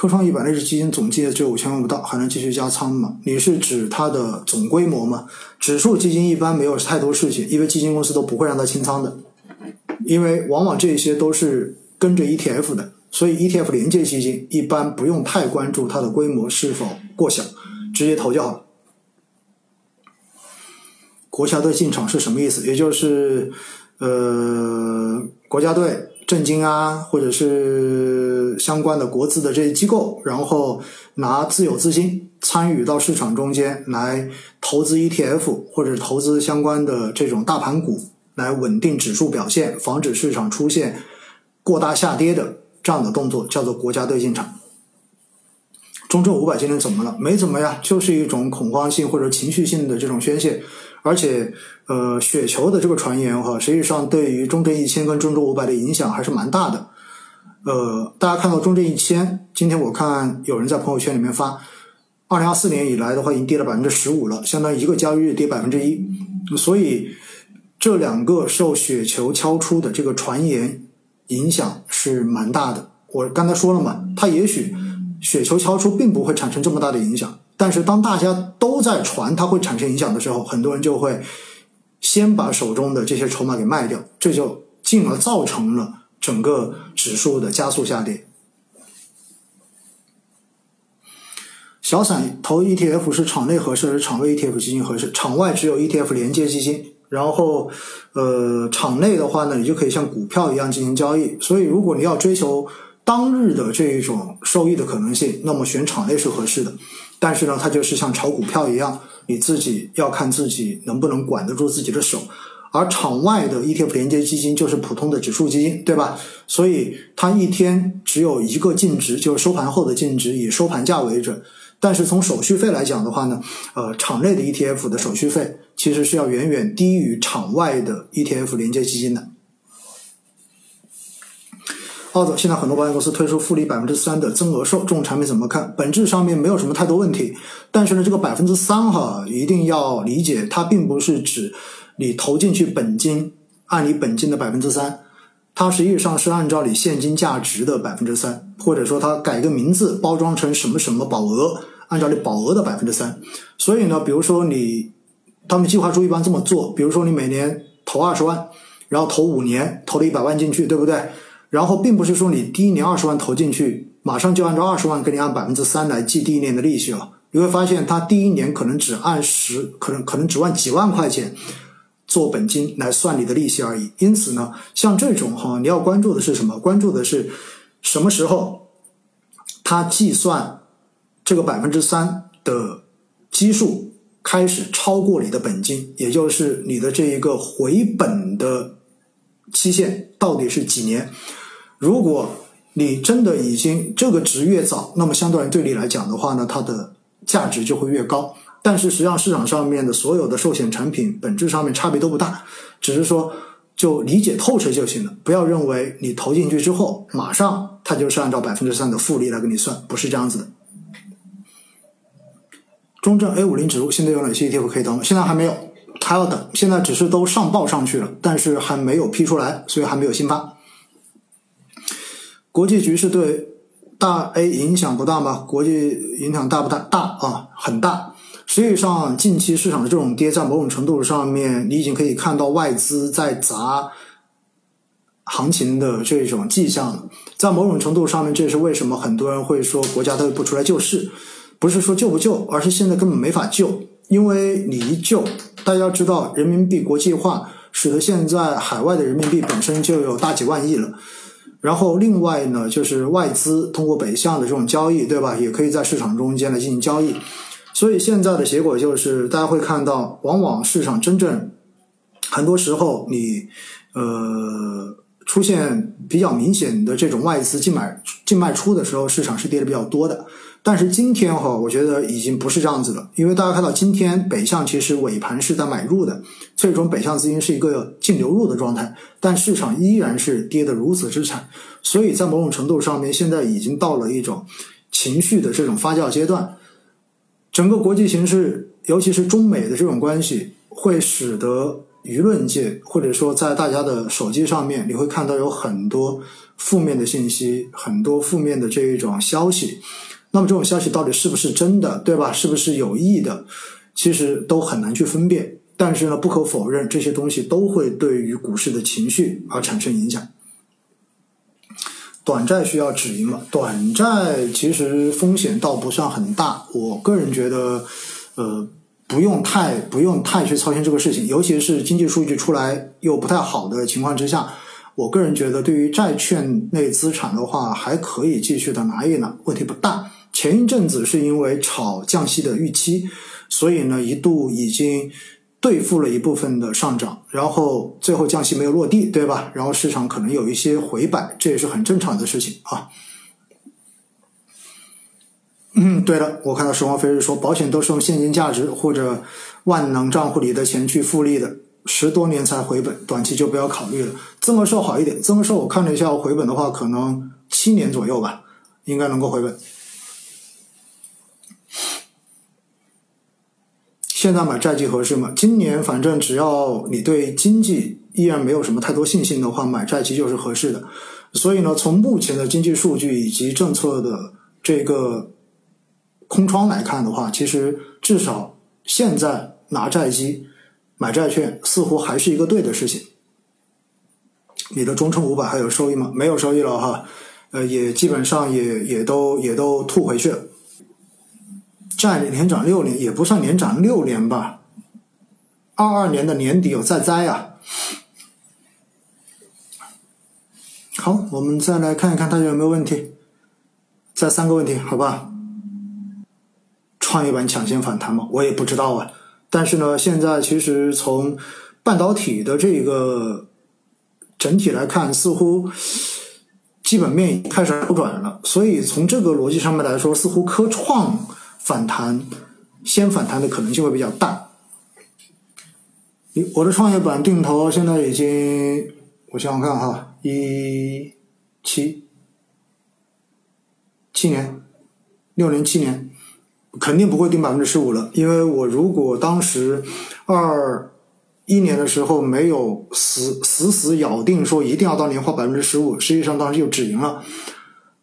科创一百类指基金总计也只有五千万不到，还能继续加仓吗？你是指它的总规模吗？指数基金一般没有太多事情，因为基金公司都不会让它清仓的，因为往往这些都是跟着 ETF 的，所以 ETF 连接基金一般不用太关注它的规模是否过小，直接投就好了。国家队进场是什么意思？也就是呃，国家队。证金啊，或者是相关的国资的这些机构，然后拿自有资金参与到市场中间来投资 ETF 或者投资相关的这种大盘股，来稳定指数表现，防止市场出现过大下跌的这样的动作，叫做国家队进场。中证五百今天怎么了？没怎么呀，就是一种恐慌性或者情绪性的这种宣泄。而且，呃，雪球的这个传言哈，实际上对于中证一千跟中证五百的影响还是蛮大的。呃，大家看到中证一千，今天我看有人在朋友圈里面发，二零二四年以来的话，已经跌了百分之十五了，相当于一个交易日跌百分之一。所以，这两个受雪球敲出的这个传言影响是蛮大的。我刚才说了嘛，它也许雪球敲出并不会产生这么大的影响。但是当大家都在传它会产生影响的时候，很多人就会先把手中的这些筹码给卖掉，这就进而造成了整个指数的加速下跌。小散投 ETF 是场内合适还是场外 ETF 基金合适？场外只有 ETF 连接基金，然后呃，场内的话呢，你就可以像股票一样进行交易。所以如果你要追求当日的这一种收益的可能性，那么选场内是合适的。但是呢，它就是像炒股票一样，你自己要看自己能不能管得住自己的手。而场外的 ETF 连接基金就是普通的指数基金，对吧？所以它一天只有一个净值，就是收盘后的净值，以收盘价为准。但是从手续费来讲的话呢，呃，场内的 ETF 的手续费其实是要远远低于场外的 ETF 连接基金的。澳洲现在很多保险公司推出复利百分之三的增额寿这种产品怎么看？本质上面没有什么太多问题，但是呢，这个百分之三哈一定要理解，它并不是指你投进去本金按你本金的百分之三，它实际上是按照你现金价值的百分之三，或者说它改个名字包装成什么什么保额，按照你保额的百分之三。所以呢，比如说你他们计划书一般这么做，比如说你每年投二十万，然后投五年，投了一百万进去，对不对？然后并不是说你第一年二十万投进去，马上就按照二十万给你按百分之三来计第一年的利息了。你会发现，他第一年可能只按十，可能可能只按几万块钱做本金来算你的利息而已。因此呢，像这种哈，你要关注的是什么？关注的是什么时候他计算这个百分之三的基数开始超过你的本金，也就是你的这一个回本的期限到底是几年？如果你真的已经这个值越早，那么相对来对你来讲的话呢，它的价值就会越高。但是实际上市场上面的所有的寿险产品本质上面差别都不大，只是说就理解透彻就行了。不要认为你投进去之后马上它就是按照百分之三的复利来给你算，不是这样子的。中证 A 五零指数现在有哪些 ETF 可以投？现在还没有，还要等。现在只是都上报上去了，但是还没有批出来，所以还没有新发。国际局势对大 A 影响不大吗？国际影响大不大？大啊，很大。实际上，近期市场的这种跌，在某种程度上面，你已经可以看到外资在砸行情的这种迹象了。在某种程度上面，这也是为什么很多人会说国家队不出来救市，不是说救不救，而是现在根本没法救。因为你一救，大家知道人民币国际化，使得现在海外的人民币本身就有大几万亿了。然后另外呢，就是外资通过北向的这种交易，对吧？也可以在市场中间来进行交易。所以现在的结果就是，大家会看到，往往市场真正很多时候，你呃出现比较明显的这种外资净买净卖出的时候，市场是跌的比较多的。但是今天哈，我觉得已经不是这样子了，因为大家看到今天北向其实尾盘是在买入的，最终北向资金是一个净流入的状态，但市场依然是跌得如此之惨，所以在某种程度上面，现在已经到了一种情绪的这种发酵阶段，整个国际形势，尤其是中美的这种关系，会使得舆论界或者说在大家的手机上面，你会看到有很多负面的信息，很多负面的这一种消息。那么这种消息到底是不是真的，对吧？是不是有意的？其实都很难去分辨。但是呢，不可否认，这些东西都会对于股市的情绪而产生影响。短债需要止盈吗？短债其实风险倒不算很大，我个人觉得，呃，不用太不用太去操心这个事情，尤其是经济数据出来又不太好的情况之下，我个人觉得对于债券类资产的话，还可以继续的拿一拿，问题不大。前一阵子是因为炒降息的预期，所以呢一度已经。兑付了一部分的上涨，然后最后降息没有落地，对吧？然后市场可能有一些回摆，这也是很正常的事情啊。嗯，对了，我看到时光飞日说，保险都是用现金价值或者万能账户里的钱去复利的，十多年才回本，短期就不要考虑了。增额寿好一点，增额寿我看了一下，回本的话可能七年左右吧，应该能够回本。现在买债基合适吗？今年反正只要你对经济依然没有什么太多信心的话，买债基就是合适的。所以呢，从目前的经济数据以及政策的这个空窗来看的话，其实至少现在拿债基买债券似乎还是一个对的事情。你的中证五百还有收益吗？没有收益了哈，呃，也基本上也也都也都吐回去了。债连涨六年也不算连涨六年吧，二二年的年底有再灾啊。好，我们再来看一看大家有没有问题，再三个问题，好吧？创业板抢先反弹吗？我也不知道啊。但是呢，现在其实从半导体的这个整体来看，似乎基本面开始好转了，所以从这个逻辑上面来说，似乎科创。反弹，先反弹的可能性会比较大。我的创业板定投现在已经，我想想看哈，一七七年，六年七年，肯定不会定百分之十五了。因为我如果当时二一年的时候没有死死死咬定说一定要到年化百分之十五，实际上当时就止盈了。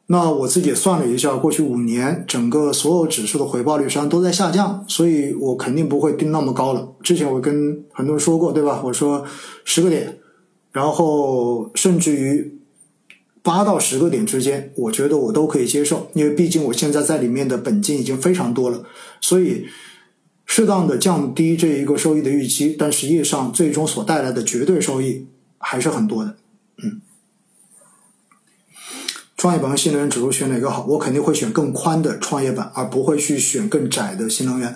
那我自己也算了一下，过去五年整个所有指数的回报率实际上都在下降，所以我肯定不会定那么高了。之前我跟很多人说过，对吧？我说十个点，然后甚至于八到十个点之间，我觉得我都可以接受，因为毕竟我现在在里面的本金已经非常多了，所以适当的降低这一个收益的预期，但实际上最终所带来的绝对收益还是很多的，嗯。创业板和新能源指数选哪个好？我肯定会选更宽的创业板，而不会去选更窄的新能源。